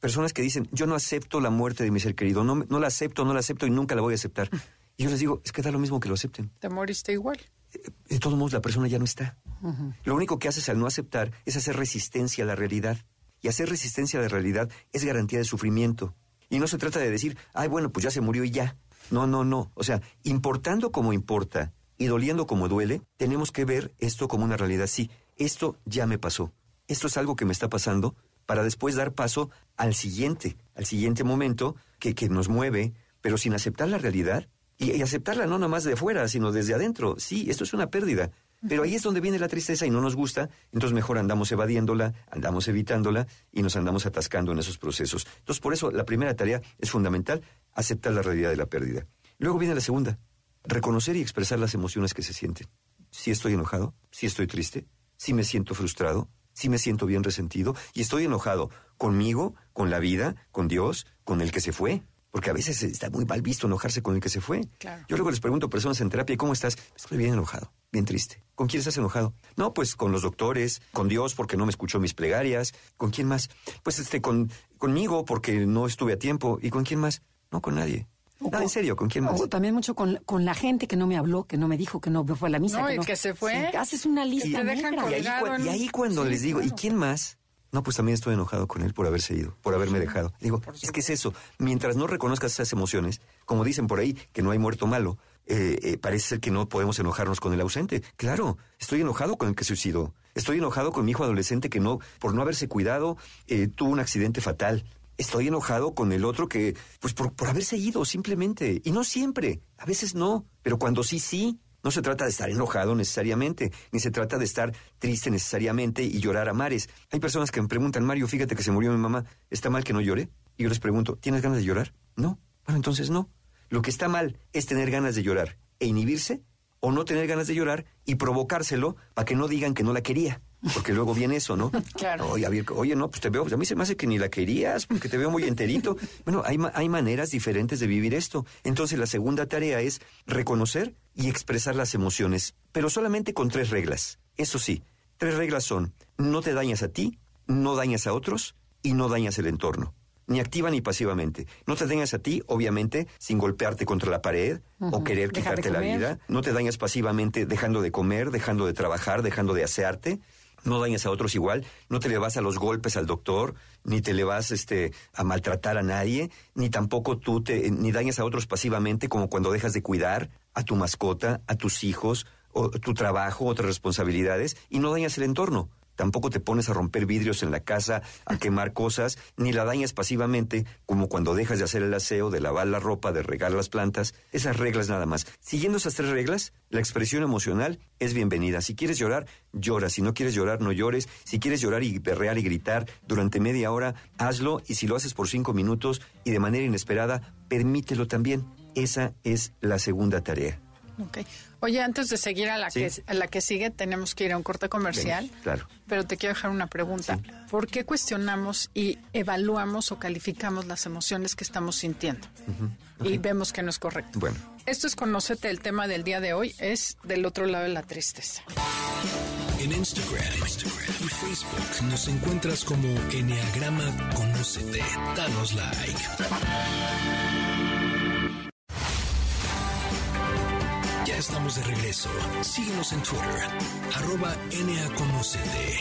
Personas que dicen, yo no acepto la muerte de mi ser querido, no, no la acepto, no la acepto y nunca la voy a aceptar. Y yo les digo, es que da lo mismo que lo acepten. Te moriste igual. De todos modos, la persona ya no está. Lo único que haces al no aceptar es hacer resistencia a la realidad. Y hacer resistencia a la realidad es garantía de sufrimiento. Y no se trata de decir, ay, bueno, pues ya se murió y ya. No, no, no. O sea, importando como importa y doliendo como duele, tenemos que ver esto como una realidad. Sí, esto ya me pasó. Esto es algo que me está pasando para después dar paso al siguiente, al siguiente momento que, que nos mueve, pero sin aceptar la realidad, y, aceptarla no nomás de fuera, sino desde adentro. Sí, esto es una pérdida. Pero ahí es donde viene la tristeza y no nos gusta, entonces mejor andamos evadiéndola, andamos evitándola y nos andamos atascando en esos procesos. Entonces por eso la primera tarea es fundamental, aceptar la realidad de la pérdida. Luego viene la segunda, reconocer y expresar las emociones que se sienten. Si estoy enojado, si estoy triste, si me siento frustrado, si me siento bien resentido y estoy enojado conmigo, con la vida, con Dios, con el que se fue. Porque a veces está muy mal visto enojarse con el que se fue. Yo luego les pregunto a personas en terapia, ¿cómo estás? Estoy bien enojado, bien triste. ¿Con quién estás enojado? No, pues con los doctores, con Dios porque no me escuchó mis plegarias. ¿Con quién más? Pues este, con, conmigo porque no estuve a tiempo. ¿Y con quién más? No, con nadie. No, en serio, ¿con quién más? O también mucho con, con, la gente que no me habló, que no me dijo, que no fue a la misa. No, que, y que se fue. haces una lista y, dejan y, ahí, y ahí, cuando les digo, ¿y quién más? No, pues también estoy enojado con él por haberse ido, por haberme dejado. Digo, es que es eso. Mientras no reconozcas esas emociones, como dicen por ahí, que no hay muerto malo, eh, eh, parece ser que no podemos enojarnos con el ausente. Claro, estoy enojado con el que suicidó. Estoy enojado con mi hijo adolescente que no, por no haberse cuidado, eh, tuvo un accidente fatal. Estoy enojado con el otro que, pues por, por haberse ido, simplemente. Y no siempre, a veces no, pero cuando sí, sí. No se trata de estar enojado necesariamente, ni se trata de estar triste necesariamente y llorar a mares. Hay personas que me preguntan, Mario, fíjate que se murió mi mamá, ¿está mal que no llore? Y yo les pregunto, ¿tienes ganas de llorar? No. Bueno, entonces no. Lo que está mal es tener ganas de llorar e inhibirse o no tener ganas de llorar y provocárselo para que no digan que no la quería. Porque luego viene eso, ¿no? Claro. Oye, oye, no, pues te veo, a mí se me hace que ni la querías, porque te veo muy enterito. Bueno, hay, hay maneras diferentes de vivir esto. Entonces, la segunda tarea es reconocer y expresar las emociones, pero solamente con tres reglas. Eso sí, tres reglas son, no te dañas a ti, no dañas a otros y no dañas el entorno ni activa ni pasivamente. No te dañas a ti, obviamente, sin golpearte contra la pared o querer quitarte la vida. No te dañas pasivamente dejando de comer, dejando de trabajar, dejando de asearte no dañas a otros igual, no te le vas a los golpes al doctor, ni te le vas este, a maltratar a nadie, ni tampoco tú te, ni dañas a otros pasivamente como cuando dejas de cuidar a tu mascota, a tus hijos, o tu trabajo, otras responsabilidades, y no dañas el entorno. Tampoco te pones a romper vidrios en la casa, a quemar cosas, ni la dañas pasivamente, como cuando dejas de hacer el aseo, de lavar la ropa, de regar las plantas. Esas reglas nada más. Siguiendo esas tres reglas, la expresión emocional es bienvenida. Si quieres llorar, llora. Si no quieres llorar, no llores. Si quieres llorar y berrear y gritar durante media hora, hazlo. Y si lo haces por cinco minutos y de manera inesperada, permítelo también. Esa es la segunda tarea. Okay. Oye, antes de seguir a la, que, a la que sigue, tenemos que ir a un corte comercial. claro. Pero te quiero dejar una pregunta. ¿Por qué cuestionamos y evaluamos o calificamos las emociones que estamos sintiendo? Y vemos que no es correcto. Bueno. Esto es Conócete. El tema del día de hoy es del otro lado de la tristeza. En Instagram, Instagram y Facebook nos encuentras como Enneagrama Conócete. Danos like. Estamos de regreso. Síguenos en Twitter, NAConocete.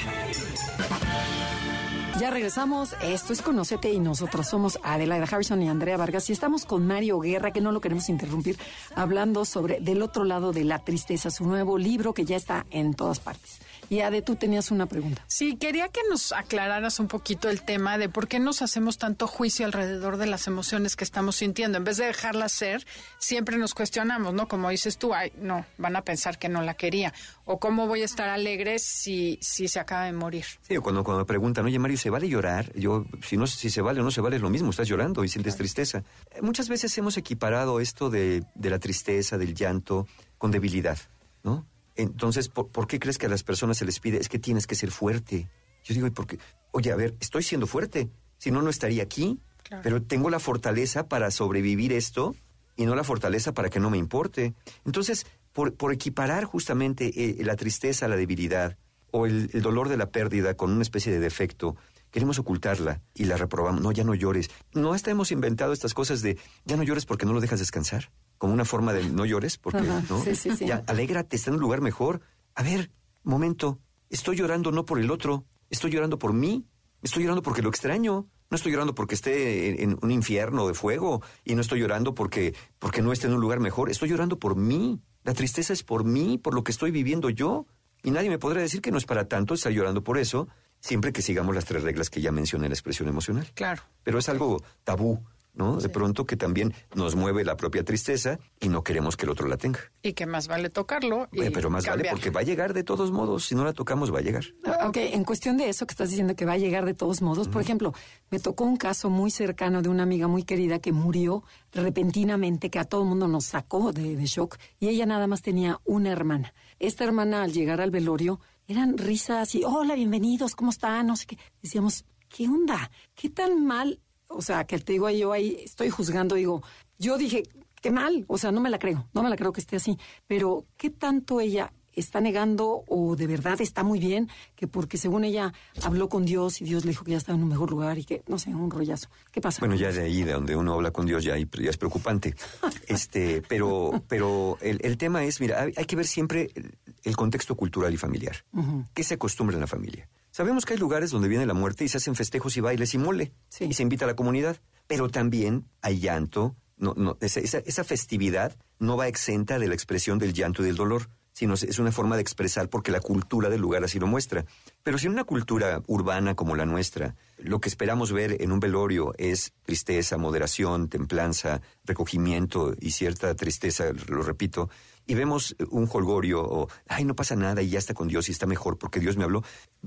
Ya regresamos. Esto es Conocete y nosotros somos Adelaida Harrison y Andrea Vargas y estamos con Mario Guerra, que no lo queremos interrumpir, hablando sobre Del otro lado de la tristeza, su nuevo libro que ya está en todas partes. Y Ade, tú tenías una pregunta. Sí, quería que nos aclararas un poquito el tema de por qué nos hacemos tanto juicio alrededor de las emociones que estamos sintiendo. En vez de dejarlas ser, siempre nos cuestionamos, ¿no? Como dices tú, ay, no, van a pensar que no la quería. O cómo voy a estar alegre si, si se acaba de morir. Sí, cuando, cuando me preguntan, oye Mario, ¿se vale llorar? Yo, si no, si se vale o no se vale, es lo mismo, estás llorando y sientes tristeza. Muchas veces hemos equiparado esto de, de la tristeza, del llanto, con debilidad, ¿no? Entonces, ¿por, qué crees que a las personas se les pide? Es que tienes que ser fuerte. Yo digo, ¿y por qué? Oye, a ver, estoy siendo fuerte. Si no, no estaría aquí. Pero tengo la fortaleza para sobrevivir esto y no la fortaleza para que no me importe. Entonces, por, por equiparar justamente eh, la tristeza la debilidad o el, el dolor de la pérdida con una especie de defecto, queremos ocultarla y la reprobamos. No, ya no llores. No hasta hemos inventado estas cosas de ya no llores porque no lo dejas descansar como una forma de no llores, porque ¿no? Sí, sí, sí. Ya, alégrate, está en un lugar mejor. A ver, momento, estoy llorando no por el otro, estoy llorando por mí, estoy llorando porque lo extraño. No estoy llorando porque esté en, un infierno de fuego y no estoy llorando porque, porque no esté en un lugar mejor. Estoy llorando por mí. La tristeza es por mí, por lo que estoy viviendo yo. Y nadie me podrá decir que no es para tanto estar llorando por eso, siempre que sigamos las tres reglas que ya mencioné en la expresión emocional. Claro. Pero es algo tabú ¿no? De pronto que también nos mueve la propia tristeza y no queremos que el otro la tenga. Y que más vale tocarlo. Y pero más vale porque va a llegar de todos modos. Si no la tocamos, va a llegar. Ok, en cuestión de eso que estás diciendo que va a llegar de todos modos, por ejemplo, me tocó un caso muy cercano de una amiga muy querida que murió repentinamente, que a todo el mundo nos sacó de, de shock, y ella nada más tenía una hermana. Esta hermana, al llegar al velorio, eran risas y, hola, bienvenidos, ¿cómo están? No sé qué. Decíamos, ¿qué onda? ¿Qué tan mal o sea, que te digo, yo ahí estoy juzgando, digo, yo dije, qué mal, o sea, no me la creo, no me la creo que esté así, pero ¿qué tanto ella está negando o de verdad está muy bien que porque según ella habló con Dios y Dios le dijo que ya estaba en un mejor lugar y que, no sé, un rollazo. ¿Qué pasa? Bueno, ya de ahí, de donde uno habla con Dios, ya, ya es preocupante. este, pero pero el, tema es, mira, hay, que ver siempre el, contexto cultural y familiar. ¿Qué se acostumbra en la familia? Sabemos que hay lugares donde viene la muerte y se hacen festejos y bailes y mole. Y se invita a la comunidad. Pero también hay llanto. No, no, esa, esa, festividad no va exenta de la expresión del llanto y del dolor, sino es una forma de expresar porque la cultura del lugar así lo muestra. Pero si en una cultura urbana como la nuestra, lo que esperamos ver en un velorio es tristeza, moderación, templanza, recogimiento y cierta tristeza, lo repito, y vemos un holgorio o, ay, no pasa nada y ya está con Dios y está mejor porque Dios me habló,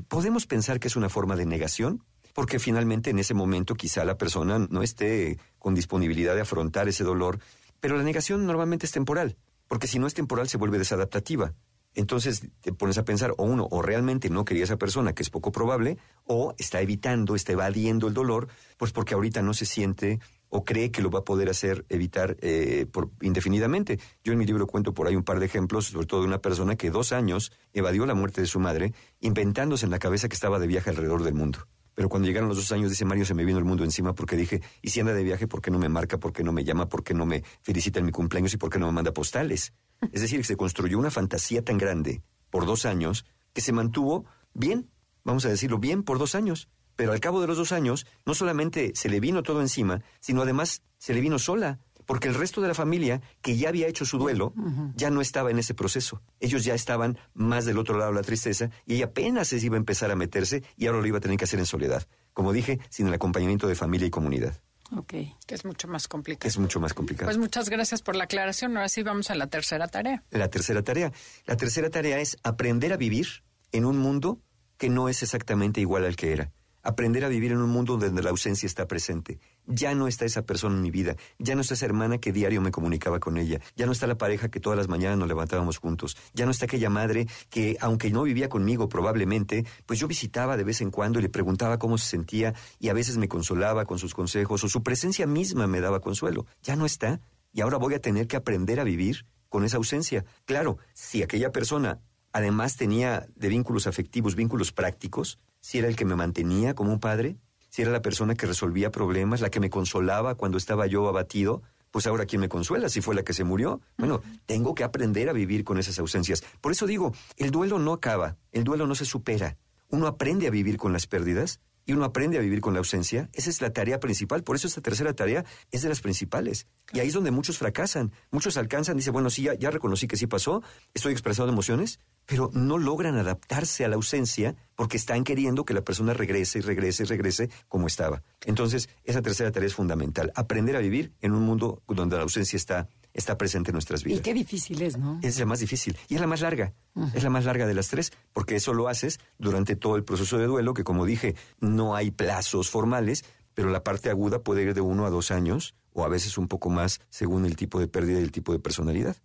podemos pensar que es una forma de negación, porque finalmente en ese momento quizá la persona no esté con disponibilidad de afrontar ese dolor, pero la negación normalmente es temporal, porque si no es temporal se vuelve desadaptativa. Entonces te pones a pensar, o uno, o realmente no quería esa persona, que es poco probable, o está evitando, está evadiendo el dolor, pues porque ahorita no se siente o cree que lo va a poder hacer evitar eh, por, indefinidamente. Yo en mi libro cuento por ahí un par de ejemplos, sobre todo de una persona que dos años evadió la muerte de su madre, inventándose en la cabeza que estaba de viaje alrededor del mundo. Pero cuando llegaron los dos años, dice Mario, se me vino el mundo encima porque dije, y si anda de viaje, ¿por qué no me marca? ¿Por qué no me llama? ¿Por qué no me felicita en mi cumpleaños? ¿Y por qué no me manda postales? Es decir, que se construyó una fantasía tan grande por dos años que se mantuvo bien, vamos a decirlo bien, por dos años. Pero al cabo de los dos años, no solamente se le vino todo encima, sino además se le vino sola, porque el resto de la familia, que ya había hecho su duelo, ya no estaba en ese proceso. Ellos ya estaban más del otro lado de la tristeza y ella apenas se iba a empezar a meterse y ahora lo iba a tener que hacer en soledad. Como dije, sin el acompañamiento de familia y comunidad. Ok. Que es mucho más complicado. Es mucho más complicado. Pues muchas gracias por la aclaración. Ahora sí vamos a la tercera tarea. La tercera tarea. La tercera tarea es aprender a vivir en un mundo que no es exactamente igual al que era aprender a vivir en un mundo donde la ausencia está presente. Ya no está esa persona en mi vida, ya no está esa hermana que diario me comunicaba con ella, ya no está la pareja que todas las mañanas nos levantábamos juntos, ya no está aquella madre que, aunque no vivía conmigo probablemente, pues yo visitaba de vez en cuando y le preguntaba cómo se sentía y a veces me consolaba con sus consejos o su presencia misma me daba consuelo. Ya no está y ahora voy a tener que aprender a vivir con esa ausencia. Claro, si aquella persona además tenía de vínculos afectivos, vínculos prácticos, si era el que me mantenía como un padre, si era la persona que resolvía problemas, la que me consolaba cuando estaba yo abatido, pues ahora quién me consuela si fue la que se murió. Bueno, tengo que aprender a vivir con esas ausencias. Por eso digo, el duelo no acaba, el duelo no se supera. Uno aprende a vivir con las pérdidas y uno aprende a vivir con la ausencia. Esa es la tarea principal. Por eso esta tercera tarea es de las principales. Y ahí es donde muchos fracasan. Muchos alcanzan, dicen, bueno, sí, ya, ya reconocí que sí pasó, estoy expresando emociones, pero no logran adaptarse a la ausencia porque están queriendo que la persona regrese y regrese y regrese como estaba. Entonces, esa tercera tarea es fundamental. Aprender a vivir en un mundo donde la ausencia está está presente en nuestras vidas. Y qué difícil es, ¿no? Es la más difícil y es la más larga. Es la más larga de las tres, porque eso lo haces durante todo el proceso de duelo, que como dije, no hay plazos formales, pero la parte aguda puede ir de uno a dos años, o a veces un poco más, según el tipo de pérdida y el tipo de personalidad.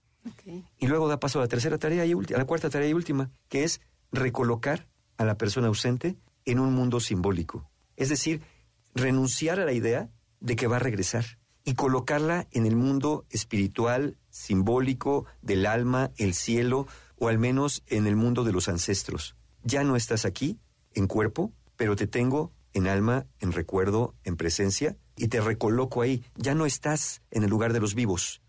Y luego da paso a la tercera tarea y última, a la cuarta tarea y última, que es recolocar a la persona ausente en un mundo simbólico. Es decir, renunciar a la idea de que va a regresar y colocarla en el mundo espiritual, simbólico, del alma, el cielo, o al menos en el mundo de los ancestros. Ya no estás aquí, en cuerpo, pero te tengo en alma, en recuerdo, en presencia, y te recoloco ahí. Ya no estás en el lugar de los vivos,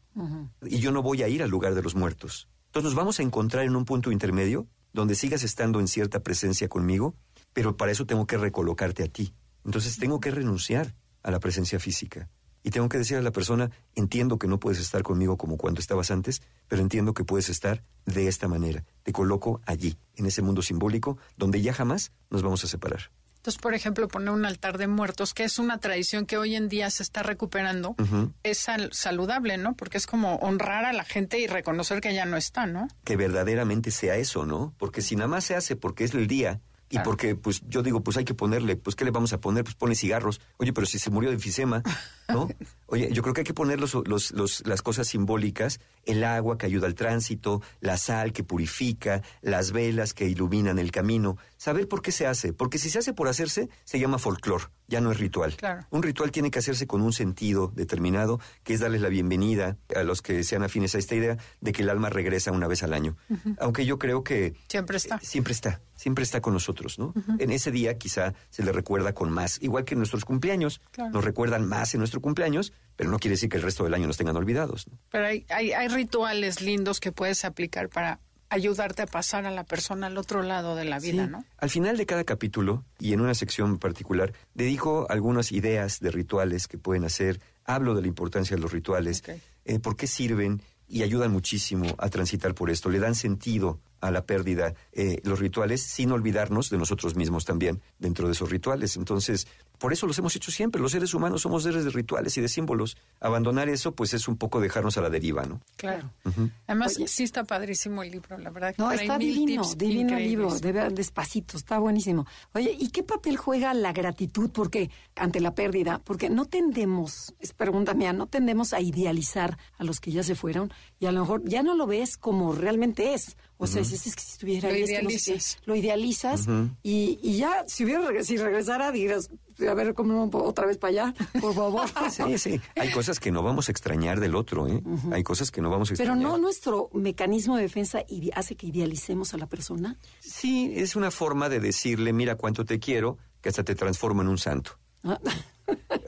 y yo no voy a ir al lugar de los muertos. Entonces nos vamos a encontrar en un punto intermedio, donde sigas estando en cierta presencia conmigo, pero para eso tengo que recolocarte a ti. Entonces tengo que renunciar a la presencia física. Y tengo que decir a la persona, entiendo que no puedes estar conmigo como cuando estabas antes, pero entiendo que puedes estar de esta manera. Te coloco allí, en ese mundo simbólico, donde ya jamás nos vamos a separar. Entonces, por ejemplo, poner un altar de muertos, que es una tradición que hoy en día se está recuperando, es saludable, ¿no? Porque es como honrar a la gente y reconocer que ya no está, ¿no? Que verdaderamente sea eso, ¿no? Porque si nada más se hace porque es el día y porque, pues, yo digo, pues hay que ponerle, pues, ¿qué le vamos a poner? Pues pone cigarros. Oye, pero si se murió de enfisema, ¿no? Oye, yo creo que hay que poner los, los, los, las cosas simbólicas, el agua que ayuda al tránsito, la sal que purifica, las velas que iluminan el camino. Saber por qué se hace, porque si se hace por hacerse, se llama folclore, ya no es ritual. Un ritual tiene que hacerse con un sentido determinado, que es darles la bienvenida a los que sean afines a esta idea de que el alma regresa una vez al año. Aunque yo creo que... Siempre está. Eh, siempre está siempre está con nosotros, ¿no? En ese día quizá se le recuerda con más, igual que en nuestros cumpleaños, nos recuerdan más en nuestro cumpleaños, pero no quiere decir que el resto del año nos tengan olvidados. Pero hay, hay, hay rituales lindos que puedes aplicar para ayudarte a pasar a la persona al otro lado de la vida, ¿no? Al final de cada capítulo, y en una sección particular, dedico algunas ideas de rituales que pueden hacer, hablo de la importancia de los rituales, eh, por qué sirven y ayudan muchísimo a transitar por esto, le dan sentido a la pérdida eh, los rituales sin olvidarnos de nosotros mismos también dentro de esos rituales. Entonces, por eso los hemos hecho siempre. Los seres humanos somos seres de rituales y de símbolos. Abandonar eso, pues es un poco dejarnos a la deriva, ¿no? Claro. Además, sí está padrísimo el libro, la verdad. No, está divino, divino el libro, de ver, despacito, está buenísimo. Oye, ¿y qué papel juega la gratitud porque ante la pérdida? Porque no tendemos, es pregunta mía, no tendemos a idealizar a los que ya se fueron y a lo mejor ya no lo ves como realmente es. O sea, es, que si estuviera lo ahí, idealizas. Es que lo idealizas y, y, ya, si hubiera si regresara, dirás, a ver, ¿cómo otra vez para allá? Por favor. sí, sí. Hay cosas que no vamos a extrañar del otro, ¿eh? Hay cosas que no vamos a extrañar. Pero no nuestro mecanismo de defensa hace que idealicemos a la persona. Sí, es una forma de decirle, mira cuánto te quiero, que hasta te transformo en un santo. Ah.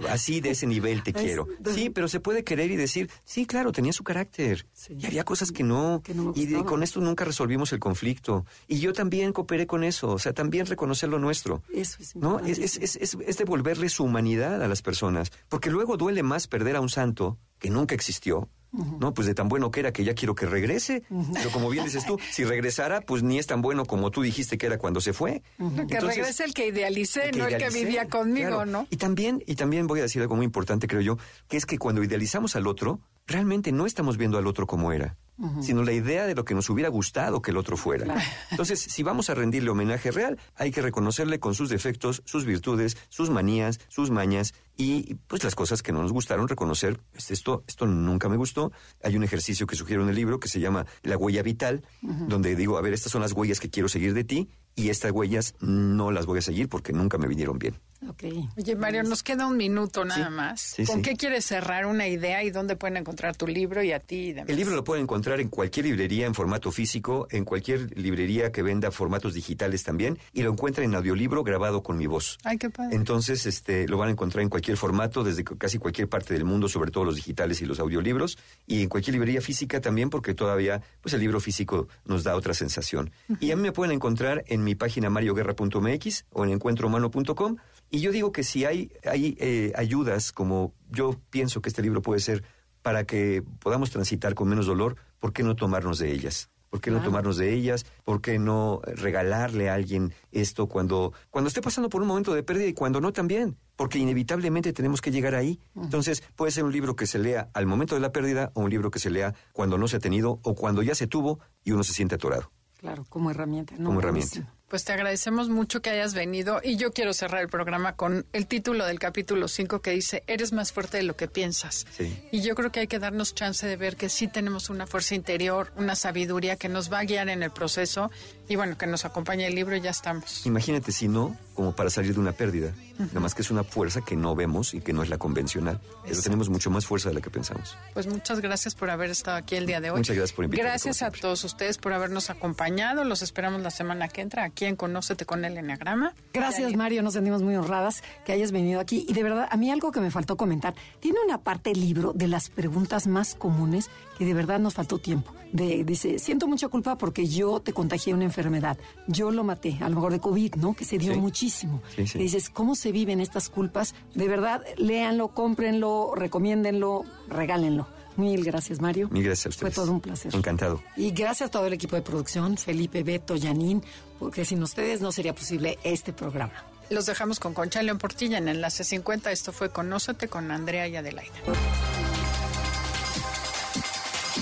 Así de ese nivel te quiero. Sí, pero se puede querer y decir, sí, claro, tenía su carácter. Y había cosas que no. y con esto nunca resolvimos el conflicto. Y yo también cooperé con eso. O sea, también reconocer lo nuestro. Eso es ¿no? Es, es, es, es devolverle su humanidad a las personas. Porque luego duele más perder a un santo que nunca existió, no, pues de tan bueno que era que ya quiero que regrese. Pero como bien dices tú, si regresara, pues ni es tan bueno como tú dijiste que era cuando se fue. que regrese el que idealicé, no el que vivía conmigo, ¿no? Y también, y también voy a decir algo muy importante, creo yo, que es que cuando idealizamos al otro, realmente no estamos viendo al otro como era sino la idea de lo que nos hubiera gustado que el otro fuera. Entonces, si vamos a rendirle homenaje real, hay que reconocerle con sus defectos, sus virtudes, sus manías, sus mañas y pues las cosas que no nos gustaron, reconocer, pues, esto, esto nunca me gustó. Hay un ejercicio que sugiero en el libro que se llama La huella vital, donde digo, a ver, estas son las huellas que quiero seguir de ti y estas huellas no las voy a seguir porque nunca me vinieron bien. Okay. Oye, Mario, nos queda un minuto nada más. ¿Con qué quieres cerrar una idea y dónde pueden encontrar tu libro y a ti? El libro lo pueden encontrar en cualquier librería en formato físico, en cualquier librería que venda formatos digitales también, y lo encuentran en audiolibro grabado con mi voz. Ay, qué padre. Entonces, este, lo van a encontrar en cualquier formato, desde casi cualquier parte del mundo, sobre todo los digitales y los audiolibros, y en cualquier librería física también, porque todavía, pues el libro físico nos da otra sensación. Y a mí me pueden encontrar en mi página marioguerra.mx o en encuentrohumano.com y yo digo que si hay, hay eh, ayudas, como yo pienso que este libro puede ser, para que podamos transitar con menos dolor, ¿por qué no tomarnos de ellas? ¿Por qué no tomarnos de ellas? ¿Por qué no regalarle a alguien esto cuando, cuando esté pasando por un momento de pérdida y cuando no también? Porque inevitablemente tenemos que llegar ahí. Entonces, puede ser un libro que se lea al momento de la pérdida o un libro que se lea cuando no se ha tenido o cuando ya se tuvo y uno se siente atorado. Claro, como herramienta. Como herramienta. Pues te agradecemos mucho que hayas venido y yo quiero cerrar el programa con el título del capítulo 5 que dice, eres más fuerte de lo que piensas. Y yo creo que hay que darnos chance de ver que sí tenemos una fuerza interior, una sabiduría que nos va a guiar en el proceso y bueno, que nos acompañe el libro y ya estamos. Imagínate si no, como para salir de una pérdida. Nada más que es una fuerza que no vemos y que no es la convencional. Pero tenemos mucho más fuerza de la que pensamos. Pues muchas gracias por haber estado aquí el día de hoy. Muchas gracias por invitarme. Gracias a todos ustedes por habernos acompañado. Los esperamos la semana que entra aquí en Conócete con el Enneagrama. Gracias, Mario. Nos sentimos muy honradas que hayas venido aquí. Y de verdad, a mí algo que me faltó comentar. Tiene una parte del libro de las preguntas más comunes que de verdad nos faltó tiempo. De, dice, siento mucha culpa porque yo te contagié una enfermedad. Yo lo maté, a lo mejor de COVID, ¿no? Que se dio muchísimo. dices, ¿cómo se viven estas culpas? De verdad, léanlo, cómprenlo, recomiéndenlo, regálenlo. Mil gracias, Mario. Mil gracias a ustedes. Fue todo un placer. Encantado. Y gracias a todo el equipo de producción, Felipe, Beto, Yanín, porque sin ustedes no sería posible este programa. Los dejamos con Concha León Portilla en Enlace 50. Esto fue Conócete con Andrea y Adelaida.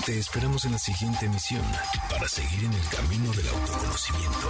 Te esperamos en la siguiente emisión para seguir en el camino del autoconocimiento.